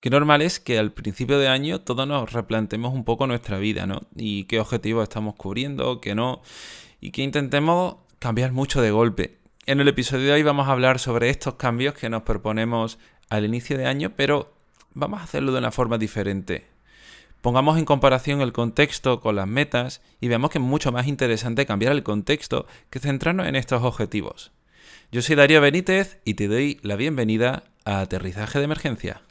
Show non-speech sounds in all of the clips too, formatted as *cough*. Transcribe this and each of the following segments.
Qué normal es que al principio de año todos nos replantemos un poco nuestra vida, ¿no? Y qué objetivos estamos cubriendo, qué no. Y que intentemos cambiar mucho de golpe. En el episodio de hoy vamos a hablar sobre estos cambios que nos proponemos al inicio de año, pero vamos a hacerlo de una forma diferente. Pongamos en comparación el contexto con las metas y veamos que es mucho más interesante cambiar el contexto que centrarnos en estos objetivos. Yo soy Darío Benítez y te doy la bienvenida a Aterrizaje de Emergencia.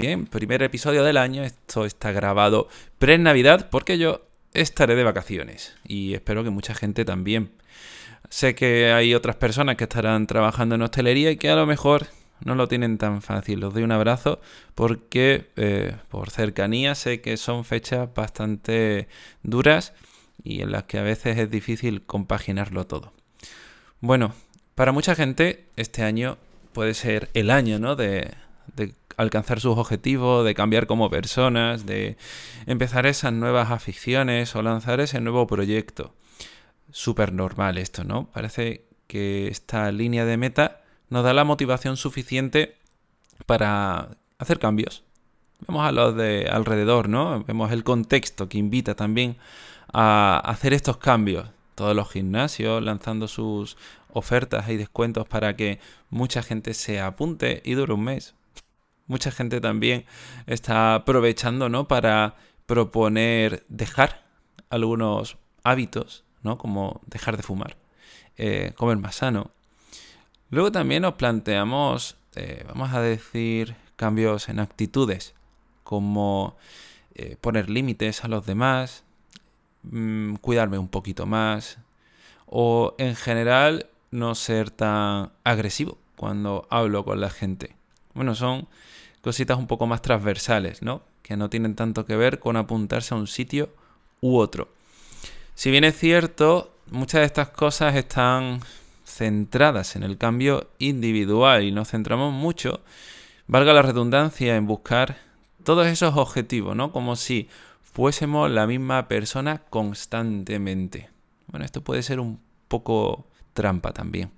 Bien, primer episodio del año, esto está grabado pre-Navidad porque yo estaré de vacaciones y espero que mucha gente también. Sé que hay otras personas que estarán trabajando en hostelería y que a lo mejor no lo tienen tan fácil. Os doy un abrazo porque eh, por cercanía sé que son fechas bastante duras y en las que a veces es difícil compaginarlo todo. Bueno, para mucha gente este año puede ser el año ¿no? de alcanzar sus objetivos, de cambiar como personas, de empezar esas nuevas aficiones o lanzar ese nuevo proyecto. Súper normal esto, ¿no? Parece que esta línea de meta nos da la motivación suficiente para hacer cambios. Vemos a los de alrededor, ¿no? Vemos el contexto que invita también a hacer estos cambios. Todos los gimnasios lanzando sus ofertas y descuentos para que mucha gente se apunte y dure un mes mucha gente también está aprovechando, ¿no? Para proponer dejar algunos hábitos, ¿no? Como dejar de fumar, eh, comer más sano. Luego también nos planteamos, eh, vamos a decir, cambios en actitudes, como eh, poner límites a los demás, mm, cuidarme un poquito más, o en general no ser tan agresivo cuando hablo con la gente. Bueno, son cositas un poco más transversales, ¿no? Que no tienen tanto que ver con apuntarse a un sitio u otro. Si bien es cierto, muchas de estas cosas están centradas en el cambio individual y nos centramos mucho, valga la redundancia, en buscar todos esos objetivos, ¿no? Como si fuésemos la misma persona constantemente. Bueno, esto puede ser un poco trampa también.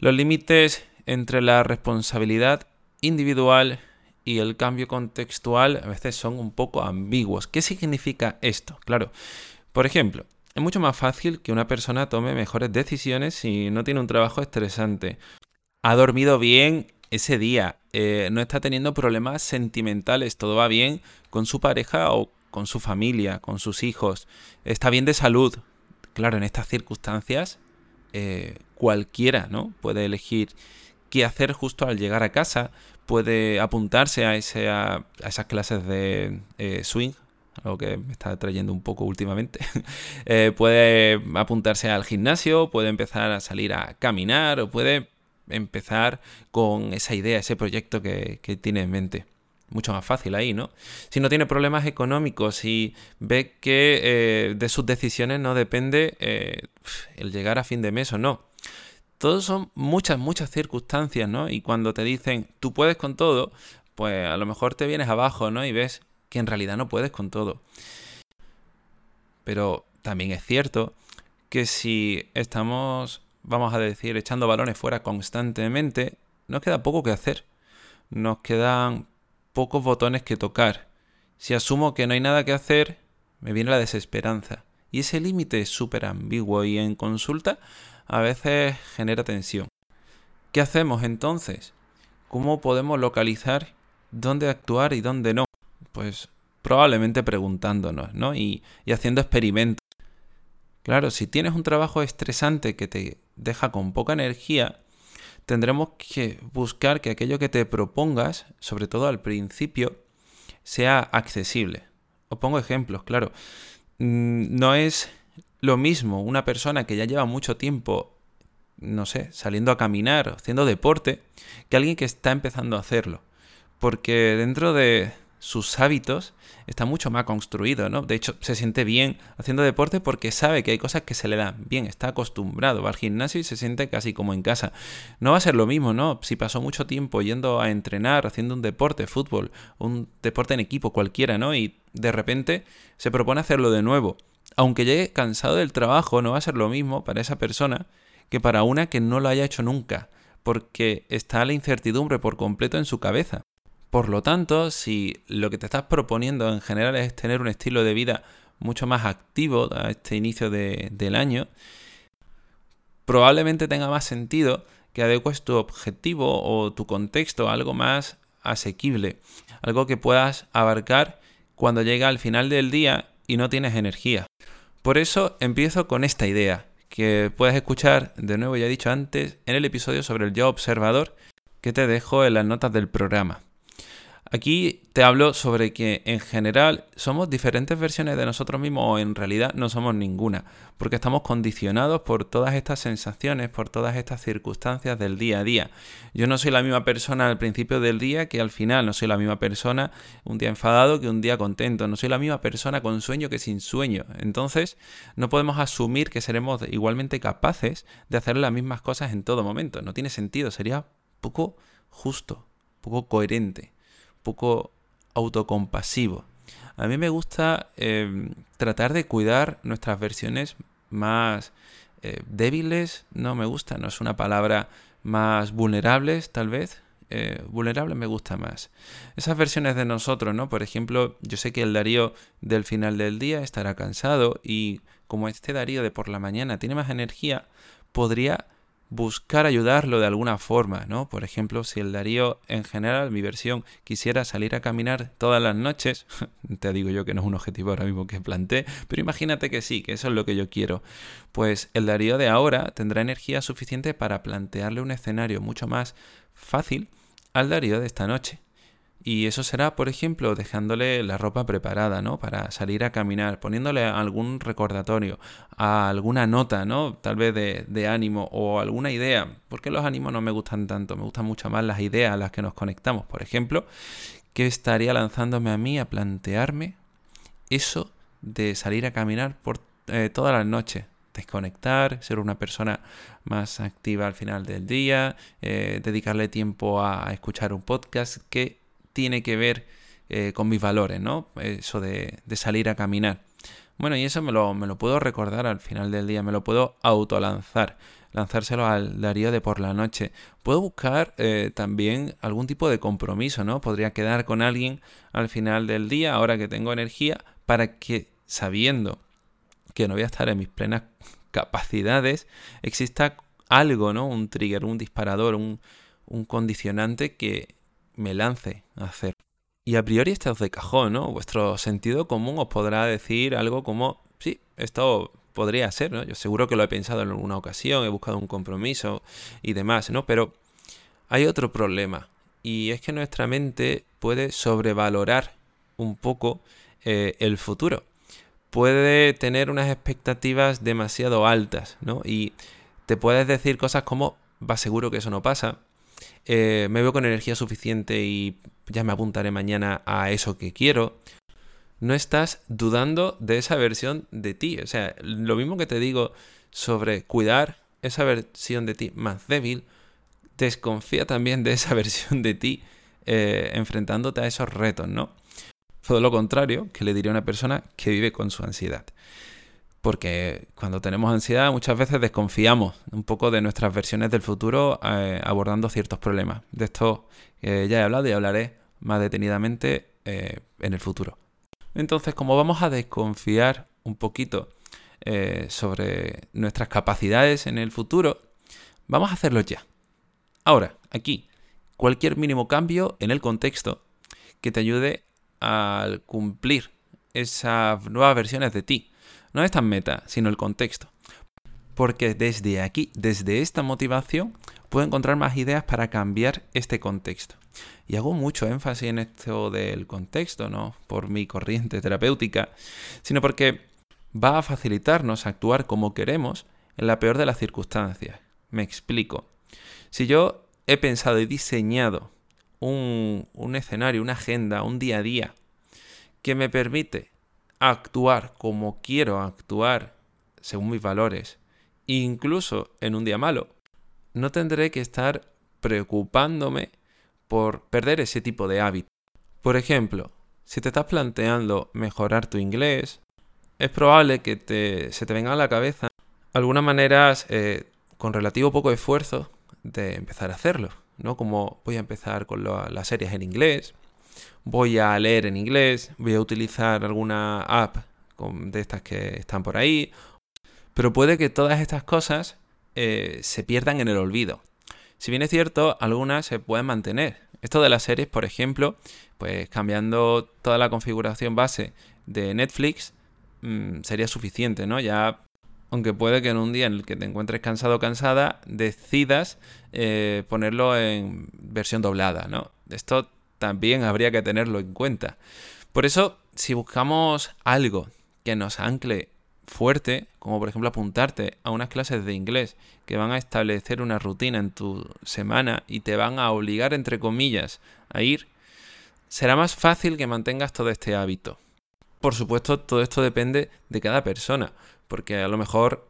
Los límites entre la responsabilidad individual y el cambio contextual a veces son un poco ambiguos. ¿Qué significa esto? Claro, por ejemplo, es mucho más fácil que una persona tome mejores decisiones si no tiene un trabajo estresante. Ha dormido bien ese día, eh, no está teniendo problemas sentimentales, todo va bien con su pareja o con su familia, con sus hijos, está bien de salud. Claro, en estas circunstancias eh, cualquiera ¿no? puede elegir qué hacer justo al llegar a casa. Puede apuntarse a, esas clases de eh, swing, algo que me está trayendo un poco últimamente. *laughs* Eh, puede apuntarse al gimnasio, puede empezar a salir a caminar o puede empezar con esa idea, ese proyecto que, tiene en mente. Mucho más fácil ahí, ¿no? Si no tiene problemas económicos y ve que eh, de sus decisiones no depende el llegar a fin de mes o no todos son muchas, muchas circunstancias, ¿no? Y cuando te dicen, tú puedes con todo, pues a lo mejor te vienes abajo, ¿no? Y ves que en realidad no puedes con todo. Pero también es cierto que si estamos, vamos a decir, echando balones fuera constantemente, nos queda poco que hacer. Nos quedan pocos botones que tocar. Si asumo que no hay nada que hacer, me viene la desesperanza. Y ese límite es súper ambiguo y en consulta a veces genera tensión. ¿Qué hacemos entonces? ¿Cómo podemos localizar dónde actuar y dónde no? Pues probablemente preguntándonos, ¿no? Y, y haciendo experimentos. Claro, si tienes un trabajo estresante que te deja con poca energía, tendremos que buscar que aquello que te propongas, sobre todo al principio, sea accesible. Os pongo ejemplos, claro. Mm, no es lo mismo una persona que ya lleva mucho tiempo, no sé, saliendo a caminar, haciendo deporte, que alguien que está empezando a hacerlo. Porque dentro de, sus hábitos está mucho más construido, ¿no? De hecho, se siente bien haciendo deporte porque sabe que hay cosas que se le dan bien, está acostumbrado, va al gimnasio y se siente casi como en casa. No va a ser lo mismo, ¿no? Si pasó mucho tiempo yendo a entrenar, haciendo un deporte, fútbol, un deporte en equipo cualquiera, ¿no? Y de repente se propone hacerlo de nuevo. Aunque llegue cansado del trabajo, no va a ser lo mismo para esa persona que para una que no lo haya hecho nunca, porque está la incertidumbre por completo en su cabeza. Por lo tanto, si lo que te estás proponiendo en general es tener un estilo de vida mucho más activo a este inicio del año, probablemente tenga más sentido que adecues tu objetivo o tu contexto a algo más asequible, algo que puedas abarcar cuando llega al final del día y no tienes energía. Por eso empiezo con esta idea, que puedes escuchar, de nuevo ya he dicho antes, en el episodio sobre el yo observador que te dejo en las notas del programa. Aquí te hablo sobre que en general somos diferentes versiones de nosotros mismos o en realidad no somos ninguna, porque estamos condicionados por todas estas sensaciones, por todas estas circunstancias del día a día. Yo no soy la misma persona al principio del día que al final, no soy la misma persona un día enfadado que un día contento, no soy la misma persona con sueño que sin sueño. Entonces, no podemos asumir que seremos igualmente capaces de hacer las mismas cosas en todo momento. No tiene sentido, sería poco justo, poco coherente poco autocompasivo. A mí me gusta em, tratar de cuidar nuestras versiones más eh, débiles, no me gusta, no es una palabra más vulnerables tal vez. Eh, vulnerable me gusta más. Esas versiones de nosotros, ¿no? Por ejemplo, yo sé que el Darío del final del día estará cansado y como este Darío de por la mañana tiene más energía, podría buscar ayudarlo de alguna forma, ¿no? Por ejemplo, si el Darío en general, mi versión, quisiera salir a caminar todas las noches, *laughs* te digo yo que no es un objetivo ahora mismo que planteé, pero imagínate que sí, que eso es lo que yo quiero, pues el Darío de ahora tendrá energía suficiente para plantearle un escenario mucho más fácil al Darío de esta noche. Y eso será, por ejemplo, dejándole la ropa preparada, ¿no? Para salir a caminar, poniéndole algún recordatorio, alguna nota, ¿no? Tal vez de, de, ánimo o alguna idea. Porque los ánimos no me gustan tanto, me gustan mucho más las ideas a las que nos conectamos. Por ejemplo, que estaría lanzándome a mí a plantearme eso de salir a caminar por eh, todas las noches, desconectar, ser una persona más activa al final del día, eh, dedicarle tiempo a, escuchar un podcast que tiene que ver eh, con mis valores, ¿no? Eso de, salir a caminar. Bueno, y eso me lo, me lo, puedo recordar al final del día, me lo puedo autolanzar, lanzárselo al Darío de por la noche. Puedo buscar eh, también algún tipo de compromiso, ¿no? Podría quedar con alguien al final del día, ahora que tengo energía, para que sabiendo que no voy a estar en mis plenas capacidades, exista algo, ¿no? Un trigger, un disparador, un, un condicionante que me lance a hacer. Y a priori está de cajón, ¿no? Vuestro sentido común os podrá decir algo como, sí, esto podría ser, ¿no? Yo seguro que lo he pensado en alguna ocasión, he buscado un compromiso y demás, ¿no? Pero hay otro problema, y es que nuestra mente puede sobrevalorar un poco eh, el futuro. Puede tener unas expectativas demasiado altas, ¿no? Y te puedes decir cosas como, va seguro que eso no pasa, eh, me veo con energía suficiente y ya me apuntaré mañana a eso que quiero. No estás dudando de esa versión de ti. O sea, lo mismo que te digo sobre cuidar esa versión de ti más débil, desconfía también de esa *laughs* versión de ti eh, enfrentándote a esos retos, ¿no? Todo lo contrario que le diría a una persona que vive con su ansiedad porque cuando tenemos ansiedad muchas veces desconfiamos un poco de nuestras versiones del futuro eh, abordando ciertos problemas. De esto eh, ya he hablado y hablaré más detenidamente eh, en el futuro. Entonces, como vamos a desconfiar un poquito sobre nuestras capacidades en el futuro, vamos a hacerlo ya. Ahora, aquí, cualquier mínimo cambio en el contexto que te ayude a cumplir esas nuevas versiones de ti no es tan meta, sino el contexto. Porque desde aquí, desde esta motivación, puedo encontrar más ideas para cambiar este contexto. Y hago mucho énfasis en esto del contexto, no por mi corriente *laughs* terapéutica, sino porque va a facilitarnos actuar como queremos en la peor de las circunstancias. Me explico. Si yo he pensado y diseñado un, un escenario, una agenda, un día a día que me permite actuar como quiero actuar según mis valores, incluso en un día malo, no tendré que estar preocupándome por perder ese tipo de hábito. Por ejemplo, si te estás planteando mejorar tu inglés, es probable que te, se te venga a la cabeza algunas maneras eh, con relativo poco esfuerzo de empezar a hacerlo, ¿no? Como voy a empezar con las series en inglés, voy a leer en inglés, voy a utilizar alguna app de estas que están por ahí, pero puede que todas estas cosas eh, se pierdan en el olvido. Si bien es cierto, algunas se pueden mantener. Esto de las series, por ejemplo, pues cambiando toda la configuración base de Netflix mm, sería suficiente, ¿no? Ya, aunque puede que en un día en el que te encuentres cansado o cansada, decidas eh, ponerlo en versión doblada, ¿no? Esto también habría que tenerlo en cuenta. Por eso, si buscamos algo que nos ancle fuerte, como por ejemplo apuntarte a unas clases de inglés que van a establecer una rutina en tu semana y te van a obligar, entre comillas, a ir, será más fácil que mantengas todo este hábito. Por supuesto, todo esto depende de cada persona, porque a lo mejor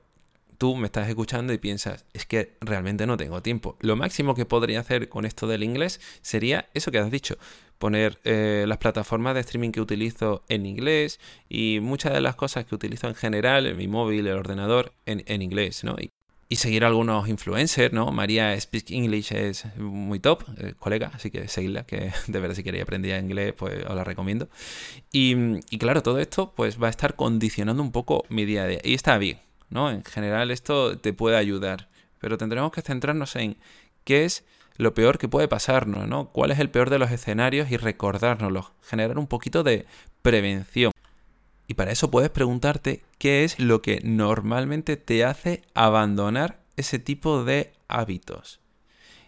tú me estás escuchando y piensas, es que realmente no tengo tiempo. Lo máximo que podría hacer con esto del inglés sería eso que has dicho, poner eh, las plataformas de streaming que utilizo en inglés y muchas de las cosas que utilizo en general, en mi móvil, el ordenador, en, inglés, ¿no? Y, seguir algunos influencers, ¿no? María Speak English es muy top, eh, colega, así que seguidla, que *laughs* de verdad si queréis aprender inglés, pues os la recomiendo. Y, y claro, todo esto pues va a estar condicionando un poco mi día a día. Y está bien, ¿no? En general esto te puede ayudar, pero tendremos que centrarnos en qué es lo peor que puede pasarnos, ¿no? ¿Cuál es el peor de los escenarios y recordárnoslo? Generar un poquito de prevención. Y para eso puedes preguntarte qué es lo que normalmente te hace abandonar ese tipo de hábitos.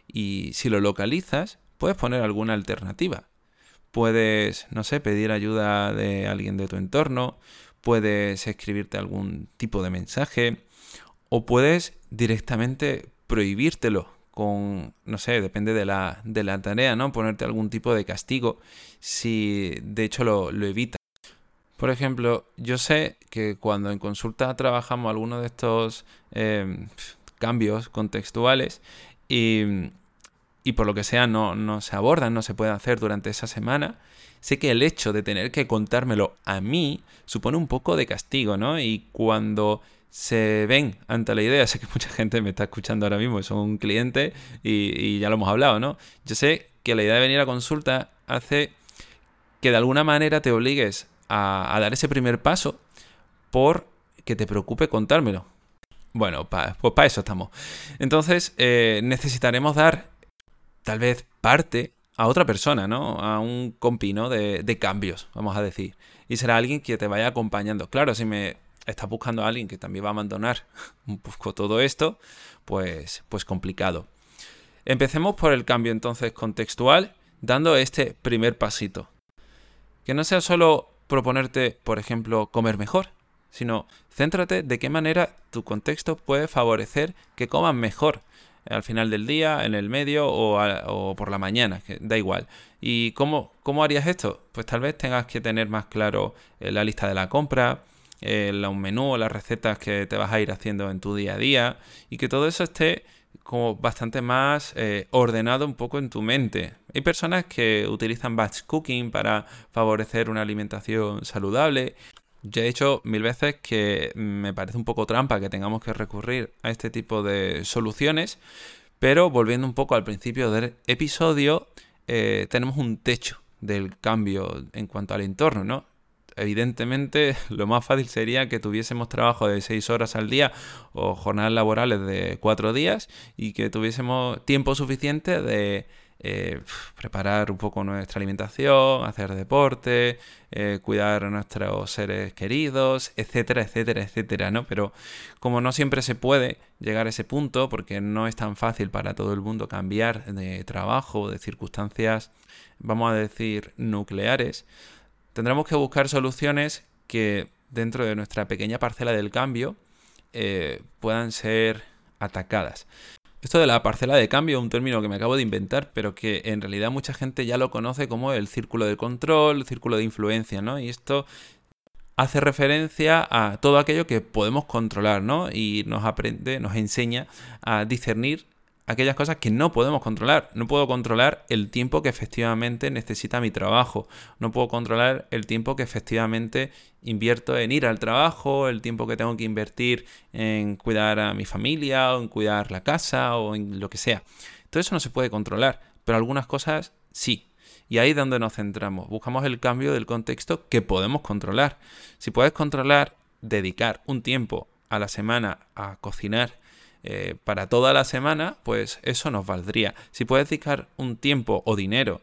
Y si lo localizas, puedes poner alguna alternativa. Puedes, no sé, pedir ayuda de alguien de tu entorno, puedes escribirte algún tipo de mensaje o puedes directamente prohibírtelo con, no sé, depende de la, de la tarea, ¿no? Ponerte algún tipo de castigo si de hecho lo, lo evita. Por ejemplo, yo sé que cuando en consulta trabajamos algunos de estos em, cambios contextuales y, y, por lo que sea no, no se abordan, no se pueden hacer durante esa semana, sé que el hecho de tener que contármelo a mí supone un poco de castigo, ¿no? Y cuando se ven ante la idea, *laughs* sé que mucha gente me está escuchando ahora mismo, son un cliente y, ya lo hemos hablado, ¿no? Yo sé que la idea de venir a consulta hace que de alguna manera te obligues a, dar ese primer paso por que te preocupe contármelo. Bueno, pues para eso estamos. Entonces, eh, necesitaremos dar tal vez parte a otra persona, ¿no? A un compi, ¿no? De, cambios, vamos a decir. Y será alguien que te vaya acompañando. Claro, si me estás buscando a alguien que también va a abandonar *laughs* un poco todo esto, pues, pues complicado. Empecemos por el cambio entonces contextual, dando este primer pasito. Que no sea solo proponerte, por ejemplo, comer mejor, sino céntrate de qué manera tu contexto puede favorecer que coman mejor al final del día, en el medio o, por la mañana, que da igual. ¿Y cómo, cómo harías esto? Pues tal vez tengas que tener más claro eh, la lista de la compra, un menú las recetas que te vas a ir haciendo en tu día a día y que todo eso esté como bastante más eh, ordenado un poco en tu mente. Hay personas que utilizan batch cooking para favorecer una alimentación saludable. Ya he dicho mil veces que me parece un poco trampa que tengamos que recurrir a este tipo de soluciones, pero volviendo un poco al principio del episodio, eh, tenemos un techo del cambio en cuanto al entorno, ¿no? evidentemente *laughs* lo más fácil sería que tuviésemos trabajo de 6 horas al día o jornadas laborales de 4 días y que tuviésemos tiempo suficiente de eh, preparar un poco nuestra alimentación, hacer deporte, eh, cuidar a nuestros seres queridos, etcétera, etcétera, etcétera, ¿no? Pero como no siempre se puede llegar a ese punto, porque no es tan fácil para todo el mundo cambiar de trabajo, de circunstancias, vamos a decir, nucleares, tendremos que buscar soluciones que dentro de nuestra pequeña parcela del cambio eh, puedan ser atacadas. Esto de la parcela de cambio un término que me acabo de inventar, pero que en realidad mucha gente ya lo conoce como el círculo de control, el círculo de influencia, ¿no? Y esto hace referencia a todo aquello que podemos controlar, ¿no? Y nos aprende, nos enseña a discernir aquellas cosas que no podemos controlar. No puedo controlar el tiempo que efectivamente necesita mi trabajo. No puedo controlar el tiempo que efectivamente invierto en ir al trabajo, el tiempo que tengo que invertir en cuidar a mi familia o en cuidar la casa o en lo que sea. Todo eso no se puede controlar, pero algunas cosas sí. Y ahí es donde nos centramos. Buscamos el cambio del contexto que podemos controlar. Si puedes controlar, dedicar un tiempo a la semana a cocinar eh, para toda la semana, pues eso nos valdría. Si puedes dedicar un tiempo o dinero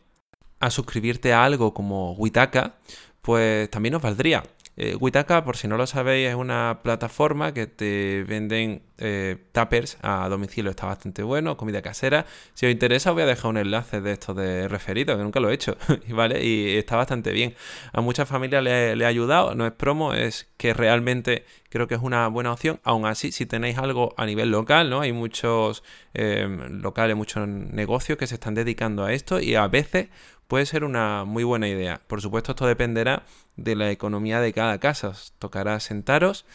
a suscribirte a algo como Witaka, pues también nos valdría. Eh, Witaka, por si no lo sabéis, es una plataforma que te venden eh, tuppers a domicilio. Está bastante bueno, comida casera. Si os interesa, os voy a dejar un enlace de esto de referido, que nunca lo he hecho. *laughs* ¿vale? Y está bastante bien. A muchas familias le, ha ayudado. No es promo, es que realmente creo que es una buena opción. Aún así, si tenéis algo a nivel local, ¿no? Hay muchos eh, locales, muchos negocios que se están dedicando a esto y a veces puede ser una muy buena idea. Por supuesto, esto dependerá de la economía de cada casa. Os tocará sentaros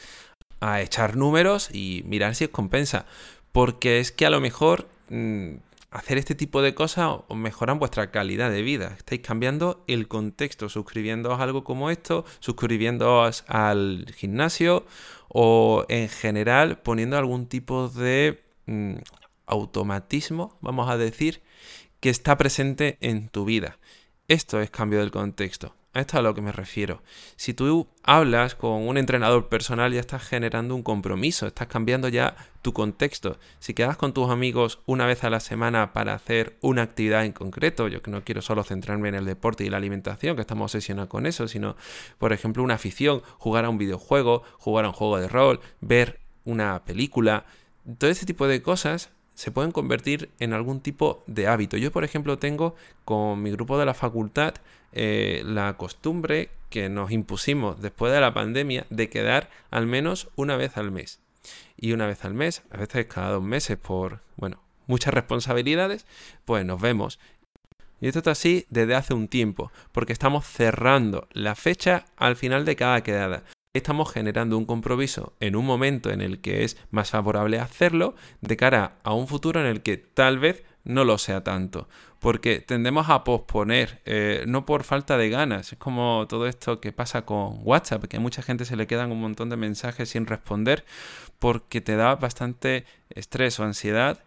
a echar números y mirar si os compensa. Porque es que a lo mejor mm, hacer este tipo de cosas os mejoran vuestra calidad de vida. Estáis cambiando el contexto, suscribiéndoos algo como esto, suscribiéndoos al gimnasio o en general poniendo algún tipo de mm, automatismo, vamos a decir, que está presente en tu vida. Esto es cambio del contexto. Esto es a lo que me refiero. Si tú hablas con un entrenador personal ya estás generando un compromiso, estás cambiando ya tu contexto. Si quedas con tus amigos una vez a la semana para hacer una actividad en concreto, yo que no quiero solo centrarme en el deporte y la alimentación, que estamos obsesionados con eso, sino, por ejemplo, una afición, jugar a un videojuego, jugar a un juego de rol, ver una película, todo ese tipo de cosas se pueden convertir en algún tipo de hábito. Yo, por ejemplo, tengo con mi grupo de la facultad eh, la costumbre que nos impusimos después de la pandemia de quedar al menos una vez al mes. Y una vez al mes, a veces cada dos meses por, bueno, muchas responsabilidades, pues nos vemos. Y esto está así desde hace un tiempo, porque estamos cerrando la fecha al final de cada quedada estamos generando un compromiso en un momento en el que es más favorable hacerlo de cara a un futuro en el que tal vez no lo sea tanto. Porque tendemos a posponer, eh, no por falta de ganas. Es como todo esto que pasa con WhatsApp, que a mucha gente se le quedan un montón de mensajes sin responder porque te da bastante estrés o ansiedad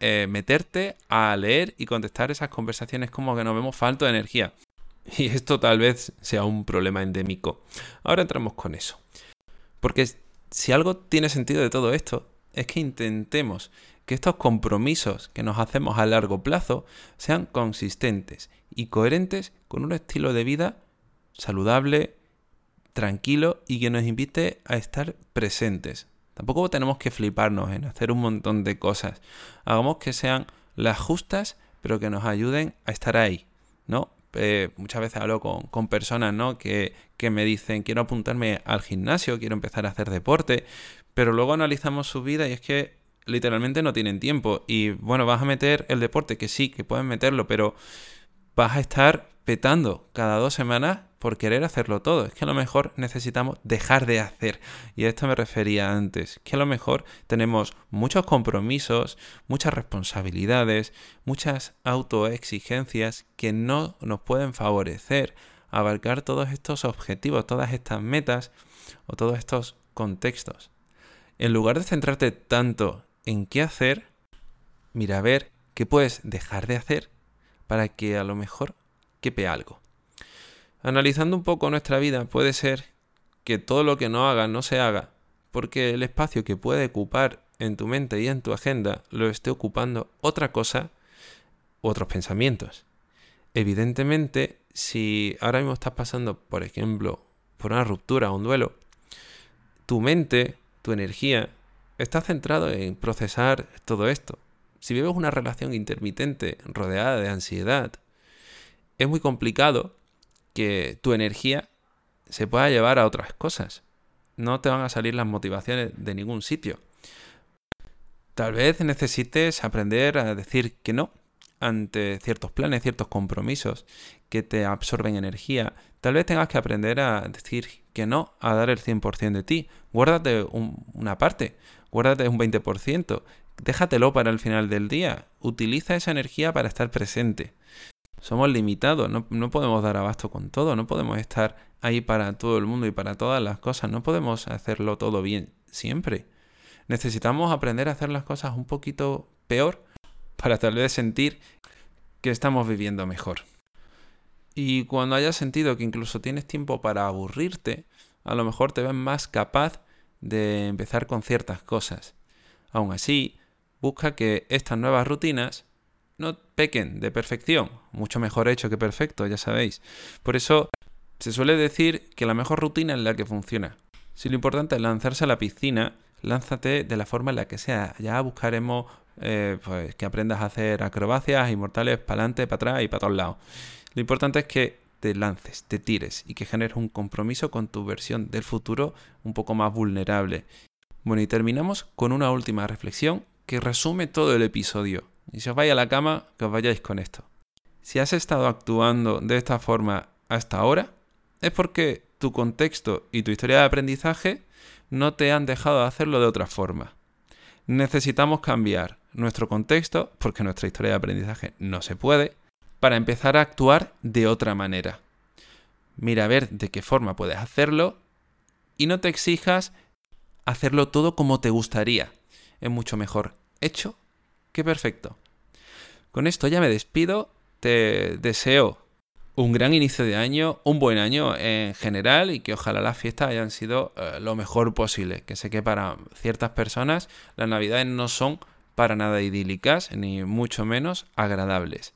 eh, meterte a leer y contestar esas conversaciones como que nos vemos falto de energía. *laughs* Y esto tal vez sea un problema endémico. Ahora entramos con eso. Porque si algo tiene sentido de todo esto, es que intentemos que estos compromisos que nos hacemos a largo plazo sean consistentes y coherentes con un estilo de vida saludable, tranquilo y que nos invite a estar presentes. Tampoco tenemos que fliparnos en hacer un montón de cosas. Hagamos que sean las justas, pero que nos ayuden a estar ahí, ¿no? Eh, muchas veces hablo con, personas ¿no? que, que, me dicen quiero apuntarme al gimnasio, quiero empezar a hacer deporte, pero luego analizamos su vida y es que literalmente no tienen tiempo. Y bueno, vas a meter el deporte, que sí, que pueden meterlo, pero vas a estar petando cada dos semanas por querer hacerlo todo. Es que a lo mejor necesitamos dejar de hacer. Y a esto me refería antes. Que a lo mejor tenemos muchos compromisos, muchas responsabilidades, muchas autoexigencias que no nos pueden favorecer abarcar todos estos objetivos, todas estas metas o todos estos contextos. En lugar de centrarte tanto en qué hacer, mira a ver qué puedes dejar de hacer para que a lo mejor quepe algo. Analizando un poco nuestra vida, puede ser que todo lo que no haga no se haga, porque el espacio que puede ocupar en tu mente y en tu agenda lo esté ocupando otra cosa otros pensamientos. Evidentemente, si ahora mismo estás pasando, por ejemplo, por una ruptura o un duelo, tu mente, tu energía, está centrado en procesar todo esto. Si vives una relación intermitente rodeada de ansiedad, es muy complicado que tu energía se pueda llevar a otras cosas. No te van a salir las motivaciones de ningún sitio. Tal vez necesites aprender a decir que no ante ciertos planes, ciertos compromisos que te absorben energía. Tal vez tengas que aprender a decir que no, a dar el 100% de ti. Guárdate una parte, guárdate un 20%, déjatelo para el final del día. Utiliza esa energía para estar presente. Somos limitados, no, no, podemos dar abasto con todo, no podemos estar ahí para todo el mundo y para todas las cosas, no podemos hacerlo todo bien siempre. Necesitamos aprender a hacer las cosas un poquito peor para tal vez sentir que estamos viviendo mejor. Y cuando hayas sentido que incluso tienes tiempo para aburrirte, a lo mejor te ves más capaz de empezar con ciertas cosas. Aún así, busca que estas nuevas rutinas no pequen de perfección, mucho mejor hecho que perfecto, ya sabéis. Por eso se suele decir que la mejor rutina es la que funciona. Si lo importante es lanzarse a la piscina, lánzate de la forma en la que sea. Ya buscaremos eh, pues, que aprendas a hacer acrobacias inmortales para adelante, para atrás y para todos lados. Lo importante es que te lances, te tires y que generes un compromiso con tu versión del futuro un poco más vulnerable. Bueno, y terminamos con una última reflexión que resume todo el episodio. Y si os vais a la cama, que os vayáis con esto. Si has estado actuando de esta forma hasta ahora, es porque tu contexto y tu historia de aprendizaje no te han dejado de hacerlo de otra forma. Necesitamos cambiar nuestro contexto, porque nuestra historia de aprendizaje no se puede, para empezar a actuar de otra manera. Mira a ver de qué forma puedes hacerlo y no te exijas hacerlo todo como te gustaría. Es mucho mejor hecho que perfecto. Con esto ya me despido. Te deseo un gran inicio de año, un buen año en general y que ojalá las fiestas hayan sido eh, lo mejor posible. Que sé que para ciertas personas las navidades no son para nada idílicas ni mucho menos agradables.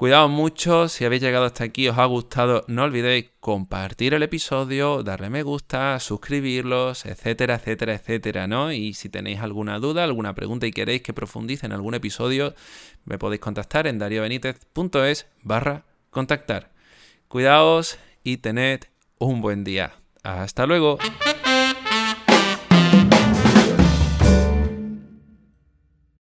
Cuidado mucho, si habéis llegado hasta aquí, os ha gustado, no olvidéis compartir el episodio, darle me gusta, suscribirlos, etcétera, etcétera, etcétera, ¿no? Y si tenéis alguna duda, alguna pregunta y queréis que profundice en algún episodio, me podéis contactar en dariobenitez.es barra contactar. Cuidaos y tened un buen día. Hasta luego.